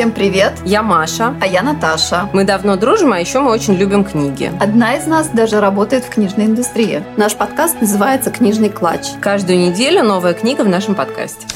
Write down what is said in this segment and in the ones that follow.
Всем привет! Я Маша. А я Наташа. Мы давно дружим, а еще мы очень любим книги. Одна из нас даже работает в книжной индустрии. Наш подкаст называется «Книжный клатч». Каждую неделю новая книга в нашем подкасте.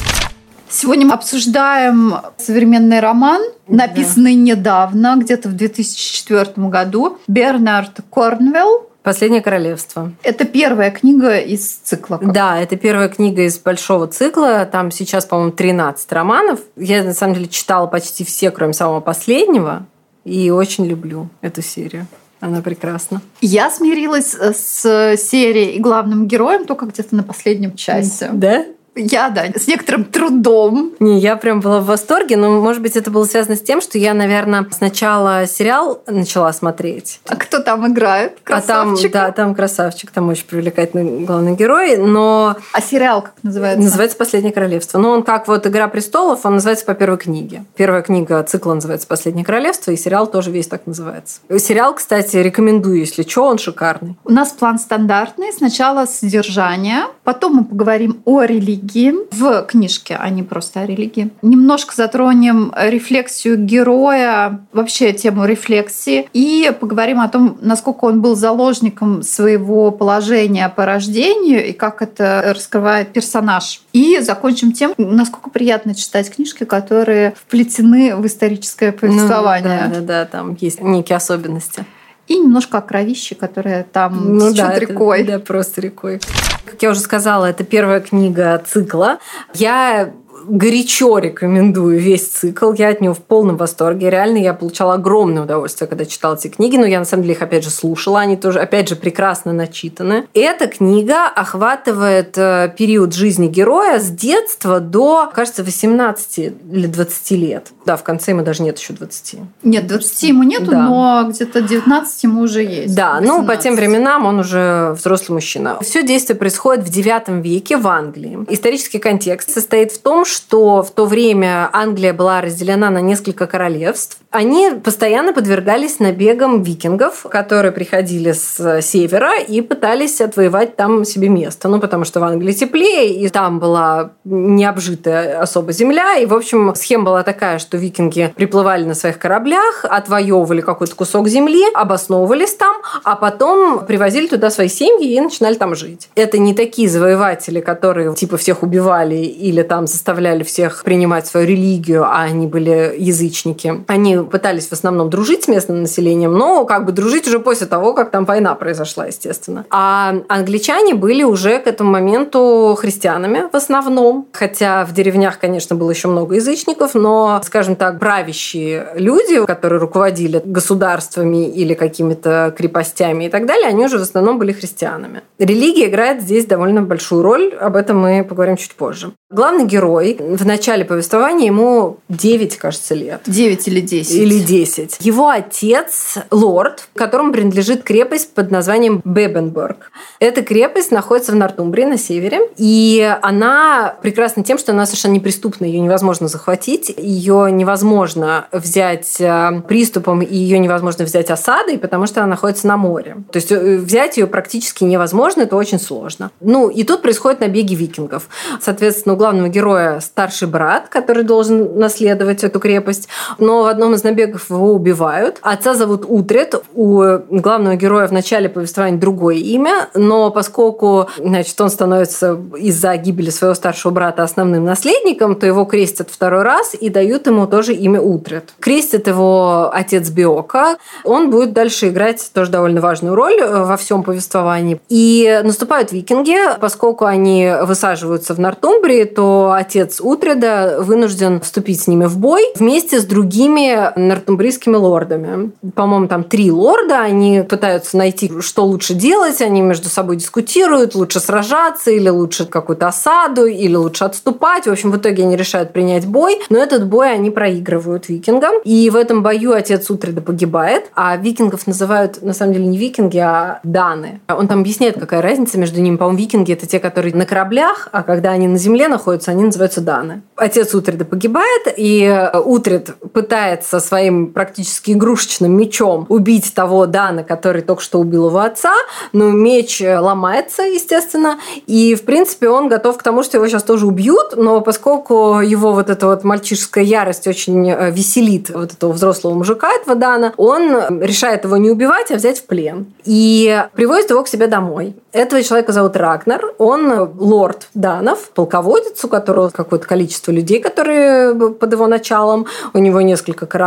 Сегодня мы обсуждаем современный роман, написанный да. недавно, где-то в 2004 году, Бернард Корнвелл Последнее королевство. Это первая книга из цикла. Как? Да, это первая книга из большого цикла. Там сейчас, по-моему, 13 романов. Я, на самом деле, читала почти все, кроме самого последнего. И очень люблю эту серию. Она прекрасна. Я смирилась с серией и главным героем только где-то на последнем часе. Да? Я, да, с некоторым трудом. Не, я прям была в восторге, но, может быть, это было связано с тем, что я, наверное, сначала сериал начала смотреть. А кто там играет? Красавчик? А там, да, там красавчик, там очень привлекательный главный герой, но... А сериал как называется? Называется «Последнее королевство». Но он как вот «Игра престолов», он называется по первой книге. Первая книга цикла называется «Последнее королевство», и сериал тоже весь так называется. Сериал, кстати, рекомендую, если что, он шикарный. У нас план стандартный. Сначала содержание, потом мы поговорим о религии, религии в книжке, а не просто о религии. Немножко затронем рефлексию героя, вообще тему рефлексии, и поговорим о том, насколько он был заложником своего положения по рождению и как это раскрывает персонаж. И закончим тем, насколько приятно читать книжки, которые вплетены в историческое повествование. Ну, да, да, да, там есть некие особенности и немножко о кровище, которое там ну, да, рекой. Это, да, просто рекой. Как я уже сказала, это первая книга цикла. Я горячо рекомендую весь цикл. Я от него в полном восторге. Реально, я получала огромное удовольствие, когда читала эти книги. Но я, на самом деле, их, опять же, слушала. Они тоже, опять же, прекрасно начитаны. Эта книга охватывает э, период жизни героя с детства до, кажется, 18 или 20 лет. Да, в конце ему даже нет еще 20. Нет, 20 ему нету, да. но где-то 19 ему уже есть. Да, 18. ну, по тем временам он уже взрослый мужчина. Все действие происходит в 9 веке в Англии. Исторический контекст состоит в том, что в то время Англия была разделена на несколько королевств. Они постоянно подвергались набегам викингов, которые приходили с севера и пытались отвоевать там себе место. Ну, потому что в Англии теплее, и там была необжитая особо земля. И, в общем, схема была такая, что викинги приплывали на своих кораблях, отвоевывали какой-то кусок земли, обосновывались там, а потом привозили туда свои семьи и начинали там жить. Это не такие завоеватели, которые типа всех убивали или там заставляли заставляли всех принимать свою религию, а они были язычники. Они пытались в основном дружить с местным населением, но как бы дружить уже после того, как там война произошла, естественно. А англичане были уже к этому моменту христианами в основном, хотя в деревнях, конечно, было еще много язычников, но, скажем так, правящие люди, которые руководили государствами или какими-то крепостями и так далее, они уже в основном были христианами. Религия играет здесь довольно большую роль, об этом мы поговорим чуть позже. Главный герой в начале повествования ему 9, кажется, лет. 9 или 10. Или 10. Его отец – лорд, которому принадлежит крепость под названием Бебенберг. Эта крепость находится в Нортумбрии на севере, и она прекрасна тем, что она совершенно неприступна, ее невозможно захватить, ее невозможно взять э, приступом, и ее невозможно взять осадой, потому что она находится на море. То есть э, взять ее практически невозможно, это очень сложно. Ну, и тут происходят набеги викингов. Соответственно, главного героя старший брат, который должен наследовать эту крепость. Но в одном из набегов его убивают. Отца зовут Утрет. У главного героя в начале повествования другое имя, но поскольку значит, он становится из-за гибели своего старшего брата основным наследником, то его крестят второй раз и дают ему тоже имя Утрет. Крестит его отец Биока. Он будет дальше играть тоже довольно важную роль э, во всем повествовании. И наступают викинги, поскольку они высаживаются в Нортумбрии, то отец Утреда вынужден вступить с ними в бой вместе с другими нортумбрийскими лордами. По-моему, там три лорда, они пытаются найти, что лучше делать, они между собой дискутируют, лучше сражаться или лучше какую-то осаду, или лучше отступать. В общем, в итоге они решают принять бой, но этот бой они проигрывают викингам. И в этом бою отец Утреда погибает, а викингов называют, на самом деле, не викинги, а даны. Он там объясняет, какая разница между ними. По-моему, викинги – это те, которые на кораблях, а когда они на земле находятся, они называются Даны. Отец Утрида погибает, и Утрид пытается своим практически игрушечным мечом убить того Дана, который только что убил его отца, но меч ломается, естественно, и, в принципе, он готов к тому, что его сейчас тоже убьют, но поскольку его вот эта вот мальчишеская ярость очень э, веселит вот этого взрослого мужика, этого Дана, он решает его не убивать, а взять в плен. И привозит его к себе домой. Этого человека зовут Рагнар. Он лорд Данов, полководец, у которого какое-то количество людей, которые под его началом. У него несколько кораблей.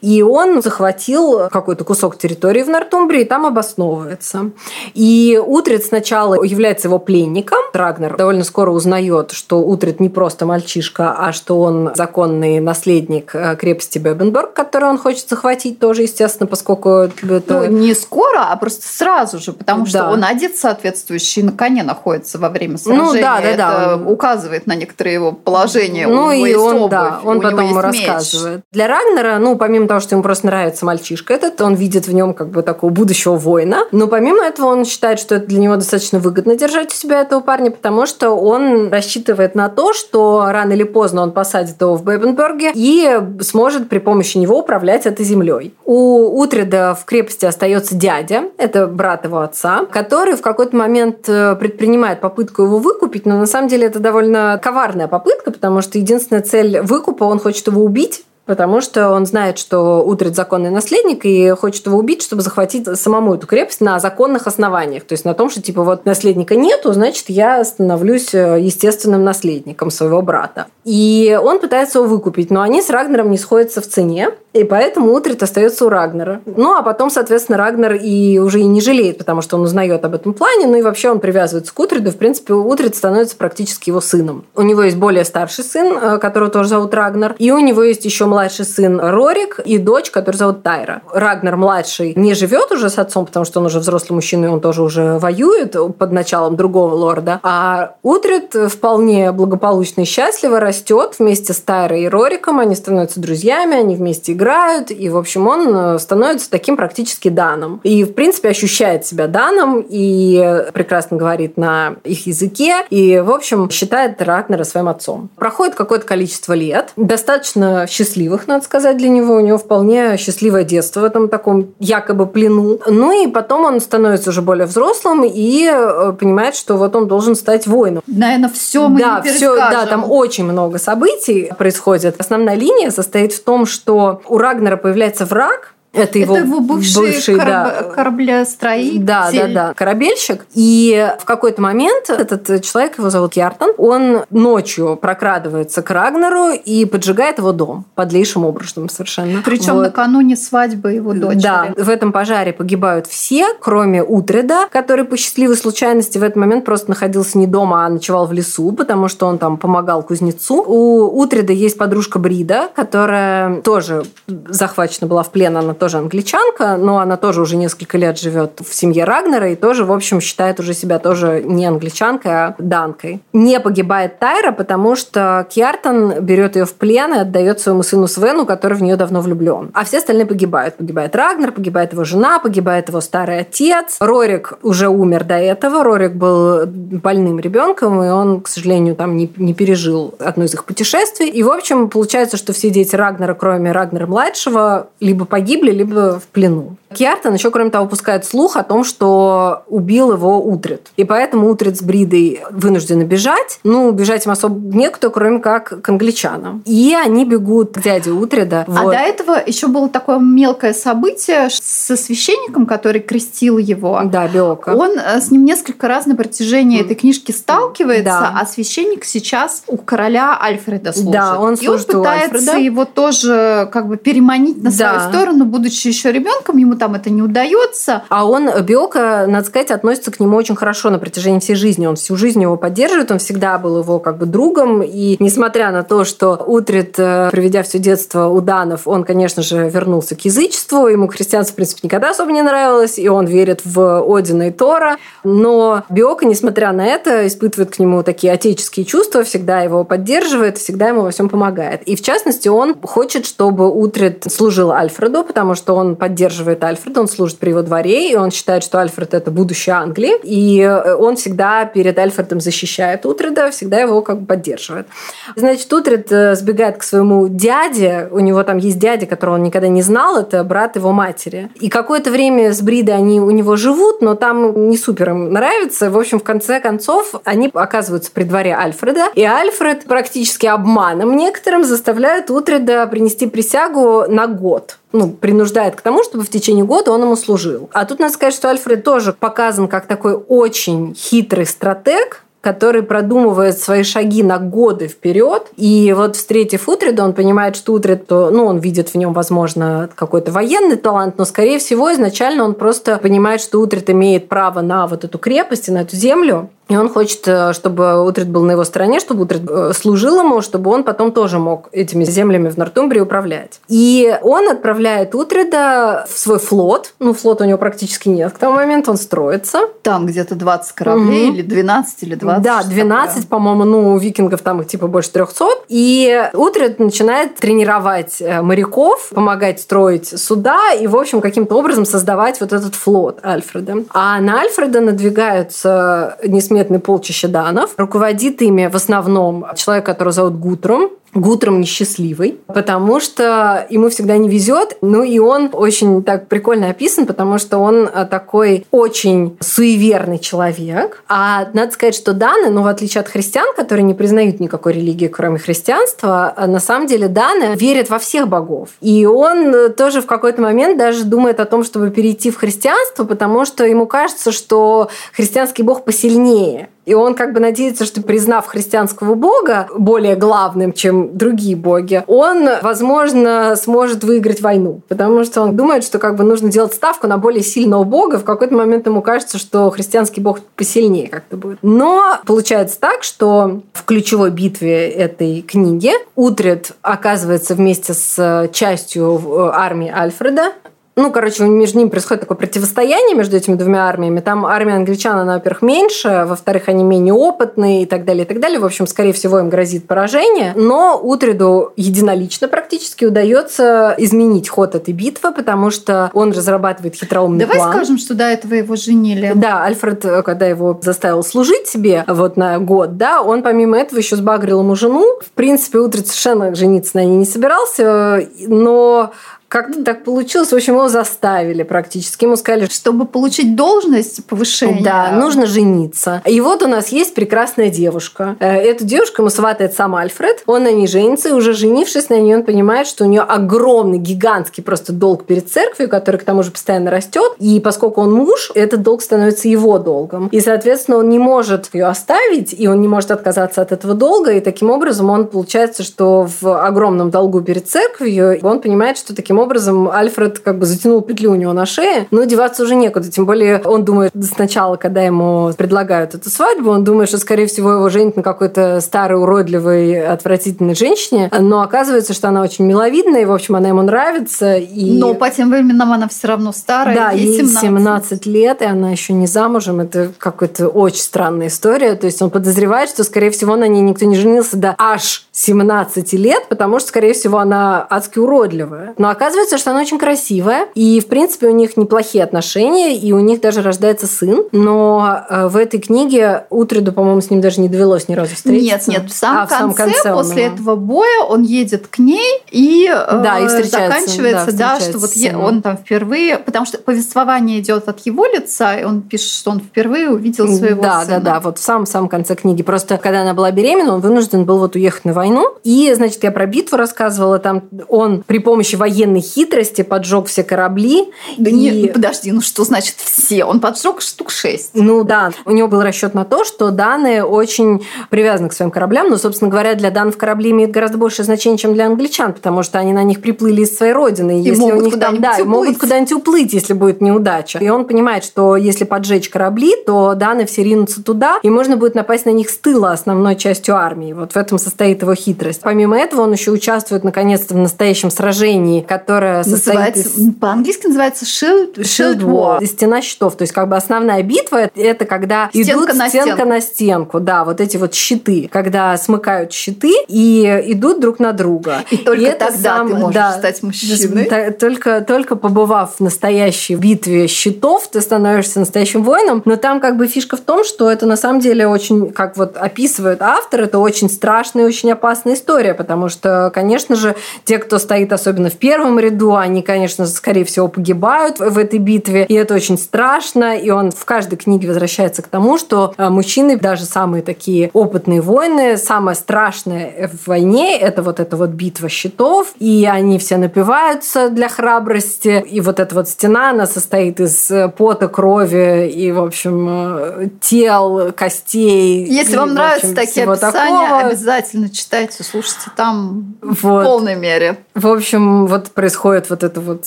И он захватил какой-то кусок территории в Нортумбрии и там обосновывается. И Утрид сначала является его пленником. Рагнар довольно скоро узнает, что Утрид не просто мальчишка, а что он законный наследник э, крепости Бебенберг, который он хочет захватить тоже, естественно, поскольку это... Ну, не скоро, а просто сразу же, потому что он одет соответствующий на коне находится во время сражения. Ну, да, да, да. Это указывает на некоторые его положения. Ну, и он, обувь, да, он потом рассказывает. Меч. Для Рагнера, ну, помимо того, что ему просто нравится мальчишка этот, он видит в нем как бы такого будущего воина. Но помимо этого он считает, что это для него достаточно выгодно держать у себя этого парня, потому что он рассчитывает на то, что рано или поздно он посадит его в Бебенберге и сможет при помощи него управлять этой землей. У Утрида в крепости остается дядя, это брат его отца, который в какой-то момент э, предпринимает попытку его выкупить, но на самом деле это довольно коварная попытка, потому что единственная цель выкупа, он хочет его убить, Потому что он знает, что Утрид законный наследник и хочет его убить, чтобы захватить самому эту крепость на законных основаниях. То есть на том, что типа вот наследника нету, значит, я становлюсь э, естественным наследником своего брата. И он пытается его выкупить, но они с Рагнером не сходятся в цене. И поэтому Утрит остается у Рагнера. Ну, а потом, соответственно, Рагнер и уже и не жалеет, потому что он узнает об этом плане, ну и вообще он привязывается к Утриду. В принципе, Утрит становится практически его сыном. У него есть более старший сын, э, которого тоже зовут Рагнер, и у него есть еще младший сын Рорик и дочь, которую зовут Тайра. Рагнер младший не живет уже с отцом, потому что он уже взрослый мужчина, и он тоже уже воюет под началом другого лорда. А Утрит вполне благополучно и счастливо растет вместе с Тайрой и Рориком. Они становятся друзьями, они вместе играют и, в общем, он э, становится таким практически данным. И, в принципе, ощущает себя данным и прекрасно говорит на их языке, и, в общем, считает Рагнера своим отцом. Проходит какое-то количество лет, достаточно счастливых, надо сказать, для него. У него вполне счастливое детство в этом таком якобы плену. Ну и потом он становится уже более взрослым и э, понимает, что вот он должен стать воином. Наверное, все мы да, не все, да, там очень много событий происходит. Основная линия состоит в том, что у Рагнера появляется враг, это его, это его бывший, бывший кораб... да, кораблестроитель. Да, да, да, корабельщик. И в какой-то момент этот человек, его зовут Яртон, он ночью прокрадывается к Рагнеру и поджигает его дом подлейшим образом совершенно. Причем вот. накануне свадьбы его дочери. Да, в этом пожаре погибают все, кроме Утреда, который по счастливой случайности в этот момент просто находился не дома, а ночевал в лесу, потому что он там помогал кузнецу. У Утреда есть подружка Брида, которая тоже захвачена была в плен, она тоже англичанка, но она тоже уже несколько лет живет в семье Рагнера и тоже, в общем, считает уже себя тоже не англичанкой, а данкой. Не погибает Тайра, потому что Кьяртон берет ее в плен и отдает своему сыну Свену, который в нее давно влюблен. А все остальные погибают. Погибает Рагнер, погибает его жена, погибает его старый отец. Рорик уже умер до этого. Рорик был больным ребенком, и он, к сожалению, там не, не пережил одно из их путешествий. И, в общем, получается, что все дети Рагнера, кроме Рагнера-младшего, либо погибли, либо в плену. Кьяртон еще, кроме того, пускает слух о том, что убил его Утрид. И поэтому Утрид с Бридой вынуждены бежать. Ну, бежать им особо некуда, кроме как к англичанам. И они бегут к дяде Утрида. А до этого еще было такое мелкое событие со священником, который крестил его. Да, Биока. Он э, с ним несколько раз на протяжении этой книжки сталкивается, да. а священник сейчас у короля Альфреда служит. Да, он служит И он пытается его тоже как бы переманить на да. свою сторону, будучи еще ребенком, ему там это не удается. А он, Биока, надо сказать, относится к нему очень хорошо на протяжении всей жизни. Он всю жизнь его поддерживает, он всегда был его как бы другом. И несмотря на то, что Утрит, э, проведя все детство у Данов, он, конечно же, вернулся к язычеству. Ему христианство, в принципе, никогда особо не нравилось, и он верит в Одина и Тора. Но Биока, несмотря на это, испытывает к нему такие отеческие чувства, всегда его поддерживает, всегда ему во всем помогает. И, в частности, он хочет, чтобы Утрит служил Альфреду, потому что он поддерживает Альфреда Альфреда, он служит при его дворе, и он считает, что Альфред – это будущее Англии, и э, он всегда перед Альфредом защищает Утреда, всегда его как бы поддерживает. Значит, Утред э, сбегает к своему дяде, у него там есть дядя, которого он никогда не знал, это брат его матери. И какое-то время с Бридой они у него живут, но там не супер им нравится. В общем, в конце концов, они оказываются при дворе Альфреда, и Альфред практически обманом некоторым заставляет Утреда принести присягу на год ну, принуждает к тому, чтобы в течение года он ему служил. А тут надо сказать, что Альфред тоже показан как такой очень хитрый стратег, который продумывает свои шаги на годы вперед. И вот встретив Утреда, он понимает, что Утред, ну, он видит в нем, возможно, какой-то военный талант, но, скорее всего, изначально он просто понимает, что Утред имеет право на вот эту крепость и на эту землю. И он хочет, э, чтобы Утрид был на его стороне, чтобы Утрид э, служил ему, чтобы он потом тоже мог этими землями в Нортумбрии управлять. И он отправляет Утрида в свой флот. Ну, флота у него практически нет к тому моменту, он строится. Там где-то 20 кораблей, угу. или 12, или 20. Да, 12, по-моему, ну, у викингов там их типа больше 300. И Утрид начинает тренировать э, моряков, помогать строить суда и, в общем, каким-то образом создавать вот этот флот Альфреда. А на Альфреда надвигаются несмотря несметные полчища данов. Руководит ими в основном человек, которого зовут Гутрум. Гутром несчастливый, потому что ему всегда не везет. Ну и он очень так прикольно описан, потому что он э, такой очень суеверный человек. А надо сказать, что Даны, ну в отличие от христиан, которые не признают никакой религии, кроме христианства, э, на самом деле Даны верят во всех богов. И он э, тоже в какой-то момент даже думает о том, чтобы перейти в христианство, потому что ему кажется, что христианский бог посильнее. И он как бы надеется, что признав христианского бога более главным, чем другие боги, он, возможно, сможет выиграть войну. Потому что он думает, что как бы нужно делать ставку на более сильного бога. В какой-то момент ему кажется, что христианский бог посильнее как-то будет. Но получается так, что в ключевой битве этой книги Утред оказывается вместе с частью э, армии Альфреда, ну, короче, между ними происходит такое противостояние между этими двумя армиями. Там армия англичан, она, во-первых, меньше, во-вторых, они менее опытные и так далее, и так далее. В общем, скорее всего, им грозит поражение. Но Утреду единолично практически удается изменить ход этой битвы, потому что он разрабатывает хитроумный Давай план. скажем, что до этого его женили. Да, Альфред, когда его заставил служить себе вот на год, да, он помимо этого еще сбагрил ему жену. В принципе, Утред совершенно жениться на ней не собирался, но как-то так получилось. В общем, его заставили практически. Ему сказали, чтобы получить должность, повышение. Да, нужно жениться. И вот у нас есть прекрасная девушка. Э, эту девушку ему сватает сам Альфред. Он на ней женится, и уже женившись на ней, он понимает, что у нее огромный, гигантский просто долг перед церковью, который к тому же постоянно растет. И поскольку он муж, этот долг становится его долгом. И, соответственно, он не может ее оставить, и он не может отказаться от этого долга. И таким образом он получается, что в огромном долгу перед церковью он понимает, что таким образом образом Альфред как бы затянул петлю у него на шее, но деваться уже некуда. Тем более он думает сначала, когда ему предлагают эту свадьбу, он думает, что, скорее всего, его женят на какой-то старой, уродливой, отвратительной женщине. Но оказывается, что она очень миловидная, и, в общем, она ему нравится. И... Но по тем временам она все равно старая. Да, ей 17. 17 лет, и она еще не замужем. Это какая-то очень странная история. То есть он подозревает, что, скорее всего, на ней никто не женился до аж 17 лет, потому что, скорее всего, она адски уродливая. Но оказывается, что она очень красивая, и, в принципе, у них неплохие отношения, и у них даже рождается сын. Но э, в этой книге Утреду, по-моему, с ним даже не довелось ни разу встретиться. Нет, нет, в самом, а, конце, в самом конце, после он... этого боя он едет к ней и, э, да, и заканчивается, да, да что вот он там впервые, потому что повествование идет от его лица, и он пишет, что он впервые увидел своего да, сына. Да, да, да, вот в самом-самом конце книги. Просто когда она была беременна, он вынужден был вот уехать на войну. И, значит, я про битву рассказывала, там он при помощи военной хитрости поджег все корабли. Да и... нет, подожди, ну что значит все? Он поджег штук шесть. Ну да, у него был расчет на то, что Даны очень привязаны к своим кораблям, но, собственно говоря, для данных корабли имеют гораздо большее значение, чем для англичан, потому что они на них приплыли из своей родины. И если могут у них там, да, уплыть. могут куда-нибудь уплыть, если будет неудача. И он понимает, что если поджечь корабли, то Даны все ринутся туда, и можно будет напасть на них с тыла основной частью армии. Вот в этом состоит его его хитрость. Помимо этого, он еще участвует наконец-то в настоящем сражении, которое состоит из... По-английски называется Shield, Shield War. Стена щитов. То есть, как бы основная битва – это когда стенка идут на стенка стенку. на стенку. Да, вот эти вот щиты. Когда смыкают щиты и идут друг на друга. И только это тогда сам- ты можешь да, стать мужчиной. Только, только побывав в настоящей битве щитов, ты становишься настоящим воином. Но там как бы фишка в том, что это на самом деле очень, как вот описывает автор, это очень страшная и очень опасная история, потому что, конечно же, те, кто стоит особенно в первом ряду, они, конечно, скорее всего, погибают в этой битве, и это очень страшно, и он в каждой книге возвращается к тому, что э, мужчины, даже самые такие опытные воины, самое страшное в войне – это вот эта вот битва щитов, и они все напиваются для храбрости, и вот эта вот стена, она состоит из э, пота, крови и, в общем, э, тел, костей. Если и, вам нравятся общем, такие описания, такого. обязательно читайте, слушайте там в Вот. полной мере. В общем, вот происходит вот эта вот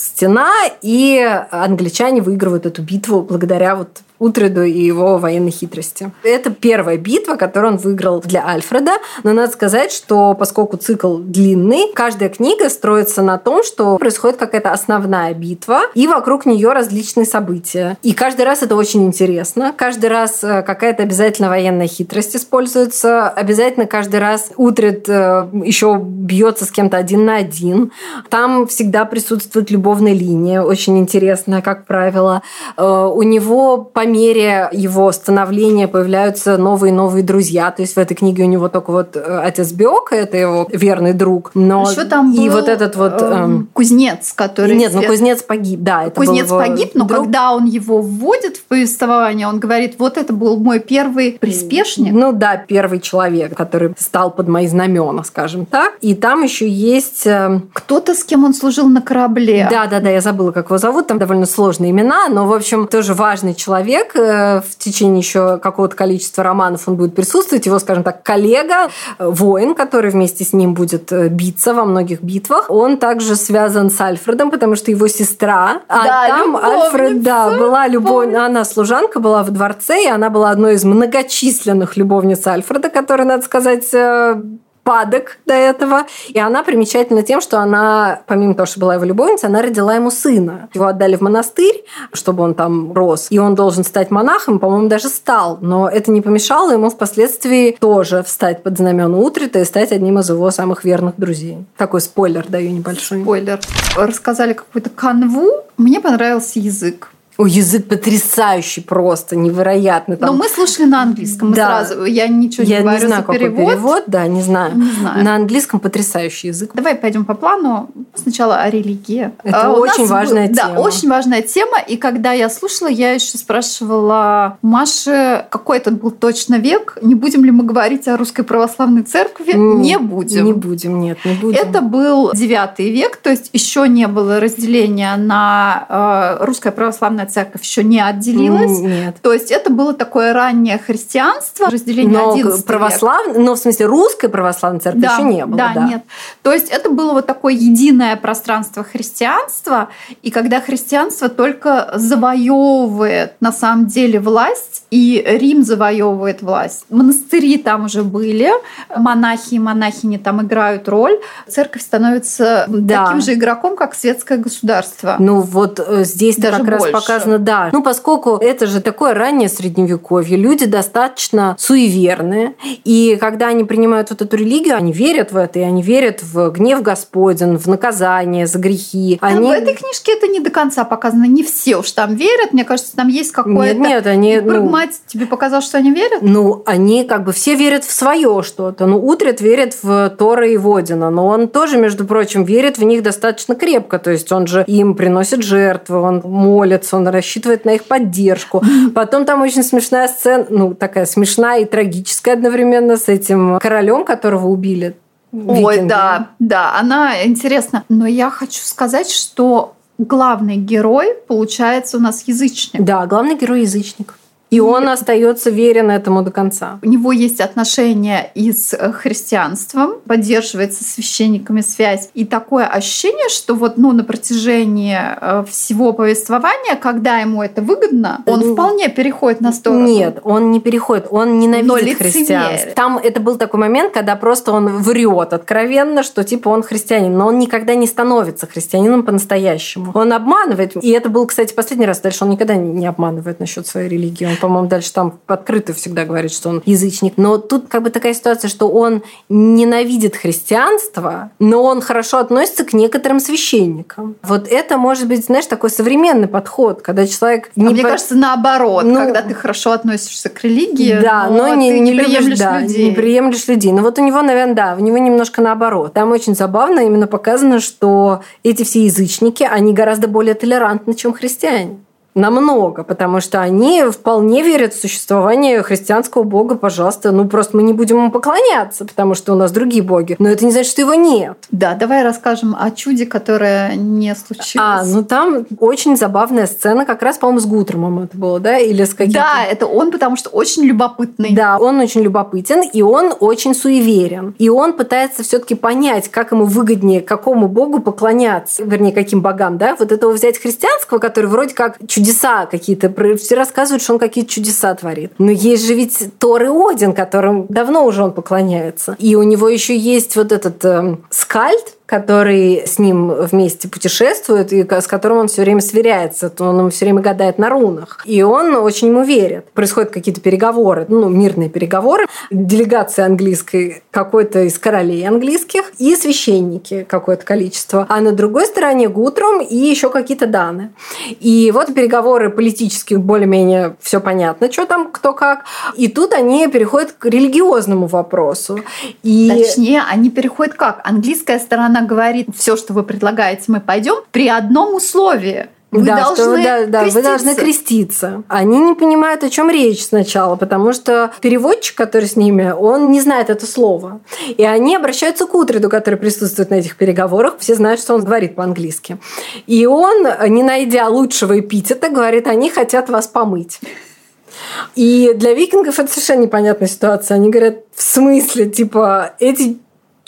стена, и англичане выигрывают эту битву благодаря вот Утреду и его военной хитрости. Это первая битва, которую он выиграл для Альфреда. Но надо сказать, что поскольку цикл длинный, каждая книга строится на том, что происходит какая-то основная битва, и вокруг нее различные события. И каждый раз это очень интересно. Каждый раз э, какая-то обязательно военная хитрость используется. Обязательно каждый раз Утред э, еще бьется с кем-то один на один. Там всегда присутствует любовная линия, очень интересная, как правило. Э, У него по мере его становления появляются новые и новые друзья. То есть в этой книге у него только вот э, отец Биока, это его верный друг. Но Еще там и был, вот этот вот... эм, эм, кузнец, который... Нет, ну кузнец погиб, да. Это был Кузнец его погиб, но друг. когда он его вводит в повествование, он говорит, вот это был мой первый приспешник. Ну да, первый человек, который стал под мои знамена, скажем так. И там еще есть... э, Кто-то, с кем он служил на корабле. Да, да, да, я забыла, как его зовут. Там довольно сложные имена, но, в общем, тоже важный человек. Э, В течение еще какого-то количества романов он будет присутствовать. Его, скажем так, коллега, э, воин, который вместе с ним будет э, биться во многих битвах. Он также связан с Альфредом, потому что его сестра. А Да, там любовница. Альфред, да, была любовь. Она служанка была в дворце, и она была одной из многочисленных любовниц Альфреда, которая, надо сказать, падок до этого. И она примечательна тем, что она, помимо того, что была его любовницей, она родила ему сына. Его отдали в монастырь, чтобы он там рос. И он должен стать монахом, по-моему, даже стал. Но это не помешало ему впоследствии тоже встать под знамена Утрита и стать одним из его самых верных друзей. Такой спойлер даю небольшой. Спойлер. Рассказали какую-то канву. Мне понравился язык. О, язык потрясающий просто, невероятный. Там... Но мы слушали на английском. Мы Да. сразу, я ничего Я не говорю не знаю, за какой перевод. да, не знаю. Не знаю. На английском потрясающий язык. Давай пойдем по плану. Сначала о религии. Это А, очень важная был- Да, тема. очень важная тема. И когда я слушала, я еще спрашивала Маши, какой это был точно век. Не будем ли мы говорить о русской православной церкви? М, Не будем. Не будем, нет, не будем. Это был девятый век, то есть еще не было разделения на э, русская православная церковь, еще не отделилась. Нет. То есть это было такое раннее христианство, разделение Но 11 век. православная, но в смысле русской православной церкви Да, еще не было. Да, Да, нет. То есть это было вот такое единое пространство христианства, и когда христианство только завоевывает на самом деле власть, и Рим завоевывает власть. Монастыри там уже были, монахи и монахини там играют роль, церковь становится Да. таким же игроком, как светское государство. Ну вот э, здесь Даже как больше. раз показано, да. Ну поскольку это же такое раннее средневековье, люди достаточно суеверные, и когда они принимают вот эту религию, они верят в это, и они верят в гнев Господен, в наказание за грехи. Они... В этой книжке это не до конца показано. Не все уж там верят. Мне кажется, там есть какое-то... Нет, нет, они... ну, Прагматик тебе показал, что они верят? Ну, они как бы все верят в свое что-то. Ну, Утрет верит в Тора и Водина, но он тоже, между прочим, верит в них достаточно крепко. То есть он же им приносит жертвы, он молится, он рассчитывает на их поддержку. Потом там очень смешная сцена, ну, такая смешная и трагическая одновременно с этим королем, которого убили. Ой, викинги. да, да, она интересна. Но я хочу сказать, что главный герой, получается, у нас язычник. Да, главный герой язычник. И он остается верен этому до конца. У него есть отношения и с э, христианством, поддерживается священниками связь. И такое ощущение, что вот ну, на протяжении э, всего повествования, когда ему это выгодно, он Ну, вполне переходит на сторону. Нет, он не переходит, он ненавидит христианство. Там это был такой момент, когда просто он врет откровенно, что типа он христианин, но он никогда не становится христианином по-настоящему. Он обманывает, и это был, кстати, последний раз. Дальше он никогда не обманывает насчет своей религии. Он, по-моему, дальше там открыто всегда говорит, что он язычник. Но тут как бы такая ситуация, что он ненавидит христианство, но он хорошо относится к некоторым священникам. Вот это может быть, знаешь, такой современный подход, когда человек А не мне по- кажется, наоборот, Ну, когда ты хорошо относишься к религии, да, но, не, ты не, не, любишь, приемлешь да, людей. не приемлешь людей. Но вот у него, наверное, да, у него немножко наоборот. Там очень забавно именно показано, что эти все язычники, они гораздо более толерантны, чем христиане. Намного, потому что они вполне верят в существование христианского бога, пожалуйста. Ну, просто мы не будем ему поклоняться, потому что у нас другие боги. Но это не значит, что его нет. Да, давай расскажем о чуде, которое не случилось. А, ну там очень забавная сцена, как раз, по-моему, с Гутромом это было, да? Или с каким-то... да, это он, потому что очень любопытный. Да, он очень любопытен, и он очень суеверен. И он пытается все таки понять, как ему выгоднее, какому богу поклоняться, вернее, каким богам, да? Вот этого взять христианского, который вроде как чудеса какие-то, все рассказывают, что он какие-то чудеса творит. Но есть же ведь Тор и Один, которым давно уже он поклоняется. И у него еще есть вот этот эм, скальд, который с ним вместе путешествует и с которым он все время сверяется, то он ему все время гадает на рунах. И он очень ему верит. Происходят какие-то переговоры, ну, мирные переговоры. Делегация английской, какой-то из королей английских и священники какое-то количество. А на другой стороне Гутрум и еще какие-то даны. И вот переговоры политические, более-менее все понятно, что там, кто как. И тут они переходят к религиозному вопросу. И... Точнее, они переходят как? Английская сторона говорит, все, что вы предлагаете, мы пойдем при одном условии. Вы да, должны что вы, да, да, вы креститься. должны креститься. Они не понимают, о чем речь сначала, потому что переводчик, который с ними, он не знает это слово. И они обращаются к Утриду, который присутствует на этих переговорах. Все знают, что он говорит по-английски. И он, не найдя лучшего эпитета, говорит, они хотят вас помыть. И для викингов это совершенно непонятная ситуация. Они говорят, в смысле, типа, эти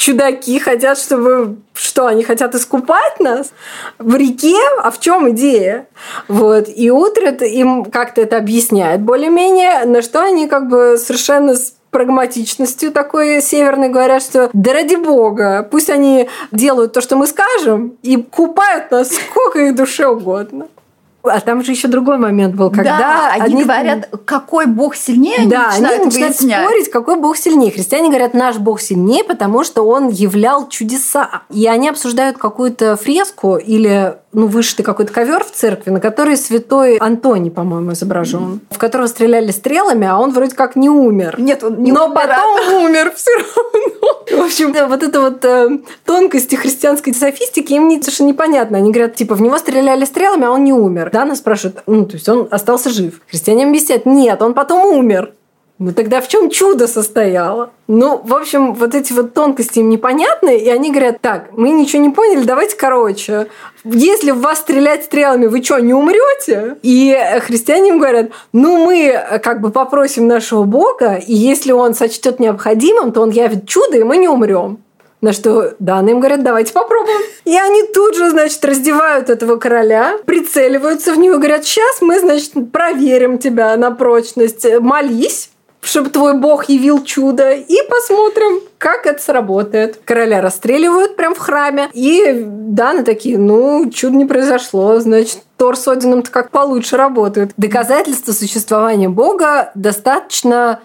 чудаки хотят, чтобы что, они хотят искупать нас в реке? А в чем идея? Вот. И Утрет им как-то это объясняет более-менее, на что они как бы совершенно с прагматичностью такой северной говорят, что да ради бога, пусть они делают то, что мы скажем, и купают нас сколько их душе угодно. А там же еще другой момент был, когда да, они, говорят, какой бог сильнее, да, они начинают, они начинают выяснять. спорить, какой бог сильнее. Христиане говорят, наш бог сильнее, потому что он являл чудеса. И они обсуждают какую-то фреску или ну, вышитый какой-то ковер в церкви, на которой святой Антоний, по-моему, изображен, в которого стреляли стрелами, а он вроде как не умер. Нет, он не Но умирает. потом умер все равно. В общем, вот это вот э, тонкости христианской софистики им не, совершенно непонятно. Они говорят, типа, в него стреляли стрелами, а он не умер. Да, нас спрашивают, ну, то есть он остался жив. Христиане объясняют, нет, он потом умер. Ну тогда в чем чудо состояло? Ну, в общем, вот эти вот тонкости им непонятны, и они говорят, так, мы ничего не поняли, давайте короче. Если в вас стрелять стрелами, вы что, не умрете? И христиане им говорят, ну мы э, как бы попросим нашего Бога, и если он сочтет необходимым, то он явит чудо, и мы не умрем. На что Даны им говорят, давайте попробуем. И они тут же, значит, раздевают этого короля, прицеливаются в него говорят, сейчас мы, значит, проверим тебя на прочность. Молись, чтобы твой бог явил чудо, и посмотрим, как это сработает. Короля расстреливают прям в храме, и Даны такие, ну, чудо не произошло, значит, Тор с Одином-то как получше работают. Доказательство существования бога достаточно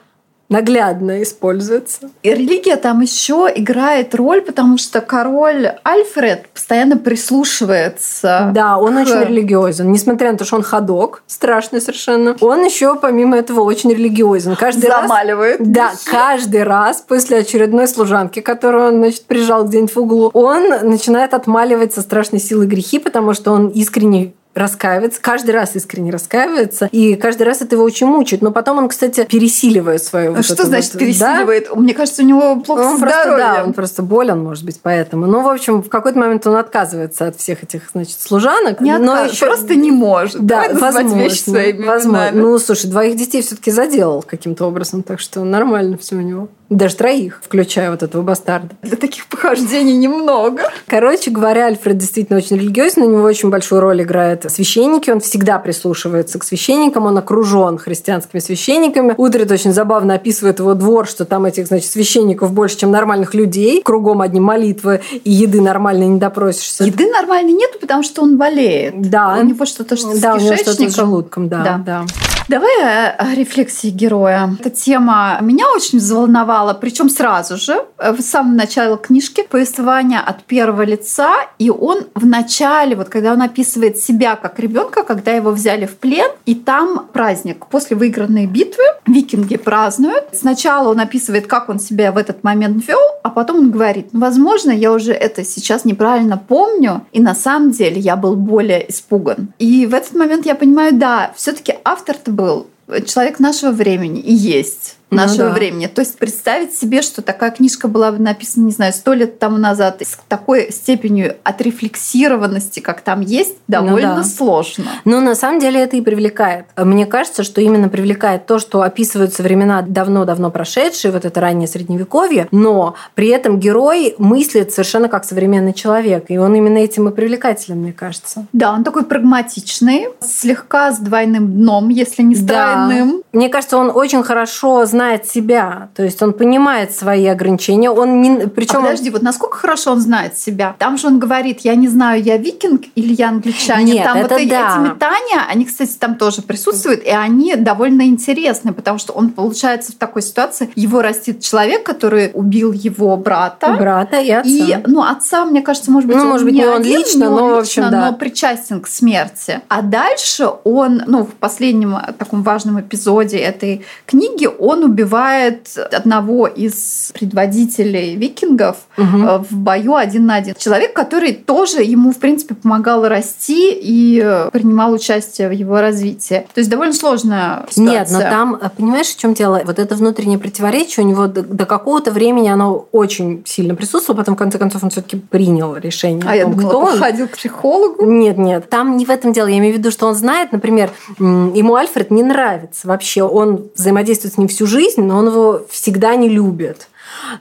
наглядно используется. И религия там еще играет роль, потому что король Альфред постоянно прислушивается. Да, он к- очень религиозен. Несмотря на то, что он ходок, страшный совершенно. Он еще, помимо этого, очень религиозен. Каждый раз... замаливает. Да, каждый раз после очередной служанки, которую он, значит, прижал где-нибудь в углу, он начинает отмаливать со страшной силой грехи, потому что он искренне раскаивается, каждый раз искренне раскаивается, и каждый раз это его очень мучает. Но потом он, кстати, пересиливает свою... А вот что значит вот, пересиливает? Да? Мне кажется, у него плохо он просто, Да, он просто болен, может быть, поэтому. Ну, в общем, в какой-то момент он отказывается от всех этих, значит, служанок. Не но отказ, еще... просто не может. Да, возможно. возможно. Ну, слушай, двоих детей все-таки заделал каким-то образом, так что нормально все у него. Даже троих, включая вот этого бастарда. Да таких похождений немного. Короче говоря, Альфред действительно очень религиозный, у него очень большую роль играет священники, он всегда прислушивается к священникам, он окружен христианскими священниками. Утрит очень забавно описывает его двор, что там этих, значит, священников больше, чем нормальных людей, кругом одни молитвы, и еды нормальной не допросишься. Еды нормальной нет, потому что он болеет. Да. У него что-то что да, с у него что-то с желудком, да. да. да. Давай о рефлексии героя. Эта тема меня очень взволновала, причем сразу же, э, в самом начале книжки, повествование от первого лица, и он в начале, вот когда он описывает себя как ребенка, когда его взяли в плен, и там праздник. После выигранной битвы викинги празднуют. Сначала он описывает, как он себя в этот момент вел, а потом он говорит, ну, возможно, я уже это сейчас неправильно помню, и на самом деле я был более испуган. И в этот момент я понимаю, да, все-таки автор-то был человек нашего времени и есть нашего ну, да. времени. То есть представить себе, что такая книжка была бы написана, не знаю, сто лет тому назад, с такой степенью отрефлексированности, как там есть, довольно ну, да. сложно. Но на самом деле это и привлекает. Мне кажется, что именно привлекает то, что описываются времена давно-давно прошедшие, вот это раннее средневековье, но при этом герой мыслит совершенно как современный человек, и он именно этим и привлекателен, мне кажется. Да, он такой прагматичный, слегка с двойным дном, если не с да. тройным. Мне кажется, он очень хорошо знает себя, то есть он понимает свои ограничения, он не, причем. А подожди, вот насколько хорошо он знает себя? Там же он говорит, я не знаю, я викинг или я англичанин. Нет, там это вот да. эти метания, они, кстати, там тоже присутствуют, и они довольно интересны, потому что он получается в такой ситуации, его растит человек, который убил его брата, брата и отца. И, ну отца, мне кажется, может быть, ну, он может быть, не он один, лично, но, но, в общем, да. но причастен к смерти. А дальше он, ну в последнем таком важном эпизоде этой книги, он убивает одного из предводителей викингов угу. в бою один на один. Человек, который тоже ему, в принципе, помогал расти и э, принимал участие в его развитии. То есть довольно сложная ситуация. Нет, но там, э, понимаешь, в чем дело? Вот это внутреннее противоречие у него до, до какого-то времени оно очень сильно присутствовало, потом в конце концов он все-таки принял решение. А том, я думала, кто он ходил к психологу. Нет, нет, там не в этом дело. Я имею в виду, что он знает, например, ему Альфред не нравится вообще. Он взаимодействует с ним всю жизнь, но он его всегда не любит.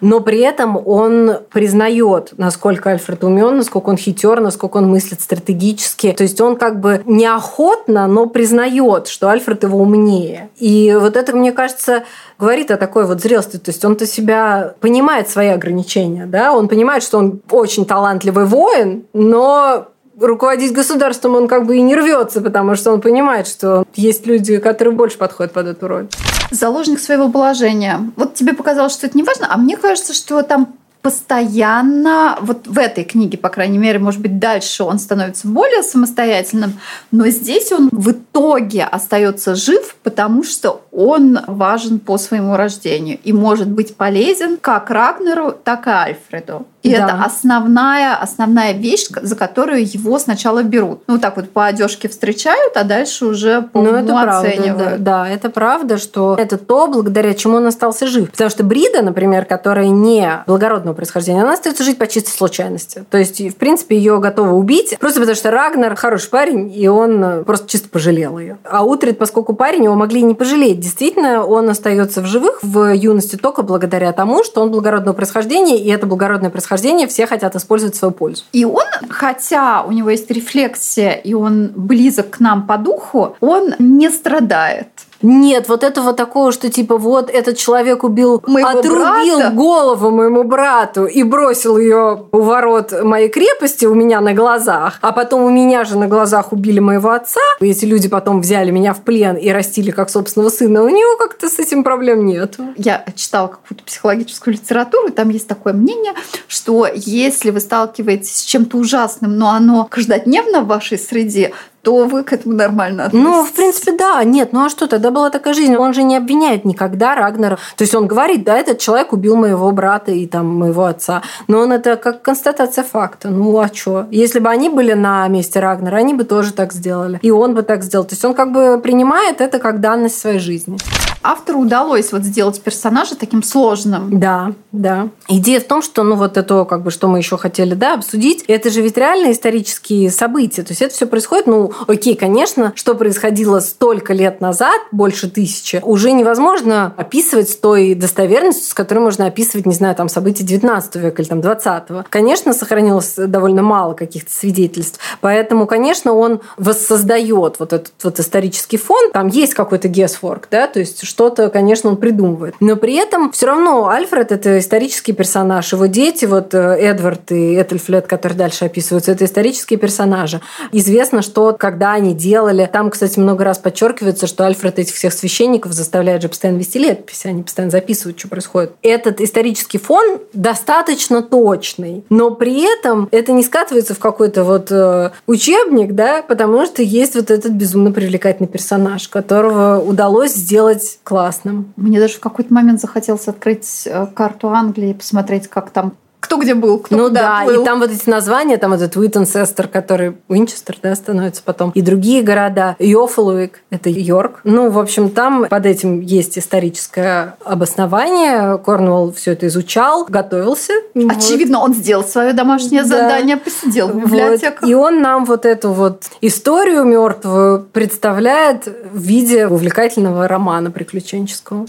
Но при этом он признает, насколько Альфред умен, насколько он хитер, насколько он мыслит стратегически. То есть он как бы неохотно, но признает, что Альфред его умнее. И вот это, мне кажется, говорит о такой вот зрелости. То есть он-то себя понимает свои ограничения, да, он понимает, что он очень талантливый воин, но руководить государством он как бы и не рвется, потому что он понимает, что есть люди, которые больше подходят под эту роль. Заложник своего положения. Вот тебе показалось, что это не важно, а мне кажется, что там постоянно, вот в этой книге, по крайней мере, может быть, дальше он становится более самостоятельным, но здесь он в итоге остается жив, потому что он важен по своему рождению и может быть полезен как Рагнеру, так и Альфреду. И да. это основная, основная вещь, за которую его сначала берут. Ну, так вот по одежке встречают, а дальше уже по ну, это оценивают. Правда, да, да, это правда, что это то, благодаря чему он остался жив. Потому что Брида, например, которая не благородного происхождения, она остается жить по чистой случайности. То есть, в принципе, ее готовы убить, просто потому что Рагнар хороший парень, и он просто чисто пожалел ее. А Утрит, поскольку парень, его могли не пожалеть. Действительно, он остается в живых в юности только благодаря тому, что он благородного происхождения, и это благородное происхождение происхождения все хотят использовать свою пользу. И он, хотя у него есть рефлексия, и он близок к нам по духу, он не страдает. Нет, вот этого такого, что типа вот этот человек убил, моего отрубил брата? голову моему брату и бросил ее у ворот моей крепости у меня на глазах, а потом у меня же на глазах убили моего отца. И эти люди потом взяли меня в плен и растили как собственного сына. У него как-то с этим проблем нет. Я читала какую-то психологическую литературу, и там есть такое мнение, что если вы сталкиваетесь с чем-то ужасным, но оно каждодневно в вашей среде, то вы к этому нормально относитесь. Ну, в принципе, да. Нет, ну а что, тогда была такая жизнь. Он же не обвиняет никогда Рагнера. То есть он говорит, да, этот человек убил моего брата и там моего отца. Но он это как констатация факта. Ну, а что? Если бы они были на месте Рагнера, они бы тоже так сделали. И он бы так сделал. То есть он как бы принимает это как данность своей жизни автору удалось вот сделать персонажа таким сложным. Да, да. Идея в том, что, ну, вот это, как бы, что мы еще хотели, да, обсудить, это же ведь реально исторические события. То есть это все происходит, ну, окей, конечно, что происходило столько лет назад, больше тысячи, уже невозможно описывать с той достоверностью, с которой можно описывать, не знаю, там, события 19 века или там 20 -го. Конечно, сохранилось довольно мало каких-то свидетельств. Поэтому, конечно, он воссоздает вот этот вот исторический фон. Там есть какой-то guesswork, да, то есть что-то, конечно, он придумывает. Но при этом все равно Альфред – это исторический персонаж. Его дети, вот э, Эдвард и Этельфлет, которые дальше описываются, это исторические персонажи. Известно, что когда они делали, там, кстати, много раз подчеркивается, что Альфред этих всех священников заставляет же постоянно вести летописи, они постоянно записывают, что происходит. Этот исторический фон достаточно точный, но при этом это не скатывается в какой-то вот э, учебник, да, потому что есть вот этот безумно привлекательный персонаж, которого удалось сделать классным. Мне даже в какой-то момент захотелось открыть э, карту Англии и посмотреть, как там кто где был, кто ну, куда да, плыл. и там вот эти названия, там этот Уиттенсестер, который Уинчестер, да, становится потом, и другие города. Йоффлуик, это Йорк. Ну, в общем, там под этим есть историческое обоснование. Корнуолл все это изучал, готовился. Очевидно, вот. он сделал свое домашнее да. задание, посидел в библиотеках. Вот. И он нам вот эту вот историю мертвую представляет в виде увлекательного романа приключенческого.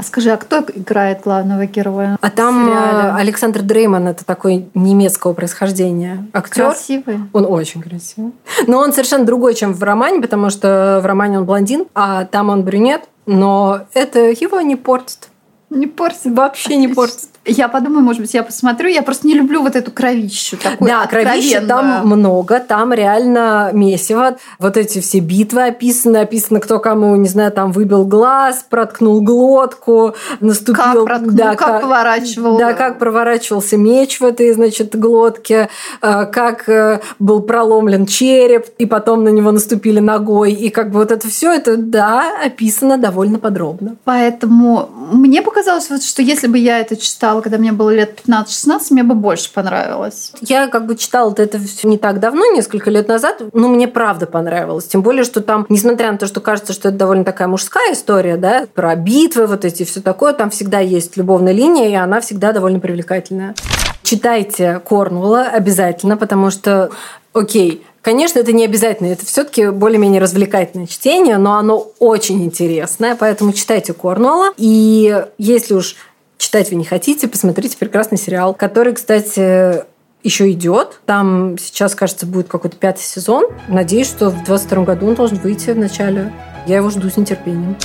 А скажи, а кто играет главного героя? А там э, Александр Дрейман, это такой немецкого происхождения актер. Красивый. Он очень красивый. Но он совершенно другой, чем в романе, потому что в романе он блондин, а там он брюнет. Но это его не портит. Не портит. Вообще не портит. Я подумаю, может быть, я посмотрю. Я просто не люблю вот эту кровищу. Такую да, кровища там много. Там реально месиво. Вот эти все битвы описаны. Описано, кто кому, не знаю, там выбил глаз, проткнул глотку, наступил... Как проткнул, да, как, как поворачивал. Да, как проворачивался меч в этой, значит, глотке, э, как э, был проломлен череп, и потом на него наступили ногой. И как бы вот это все это, да, описано довольно подробно. Поэтому мне показалось, вот, что если бы я это читала, когда мне было лет 15-16, мне бы больше понравилось. Я как бы читала это все не так давно, несколько лет назад, но мне правда понравилось. Тем более, что там, несмотря на то, что кажется, что это довольно такая мужская история, да, про битвы вот эти, все такое, там всегда есть любовная линия, и она всегда довольно привлекательная. Читайте Корнуэлла обязательно, потому что, окей, Конечно, это не обязательно, это все-таки более-менее развлекательное чтение, но оно очень интересное, поэтому читайте Корнуэлла. И если уж читать вы не хотите, посмотрите прекрасный сериал, который, кстати, еще идет. Там сейчас, кажется, будет какой-то пятый сезон. Надеюсь, что в 22 году он должен выйти в начале. Я его жду с нетерпением.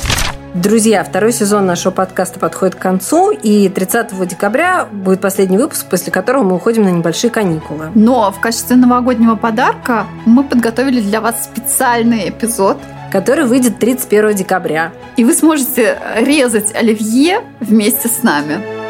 Друзья, второй сезон нашего подкаста подходит к концу, и 30 декабря будет последний выпуск, после которого мы уходим на небольшие каникулы. Но в качестве новогоднего подарка мы подготовили для вас специальный эпизод, который выйдет 31 декабря. И вы сможете резать оливье вместе с нами.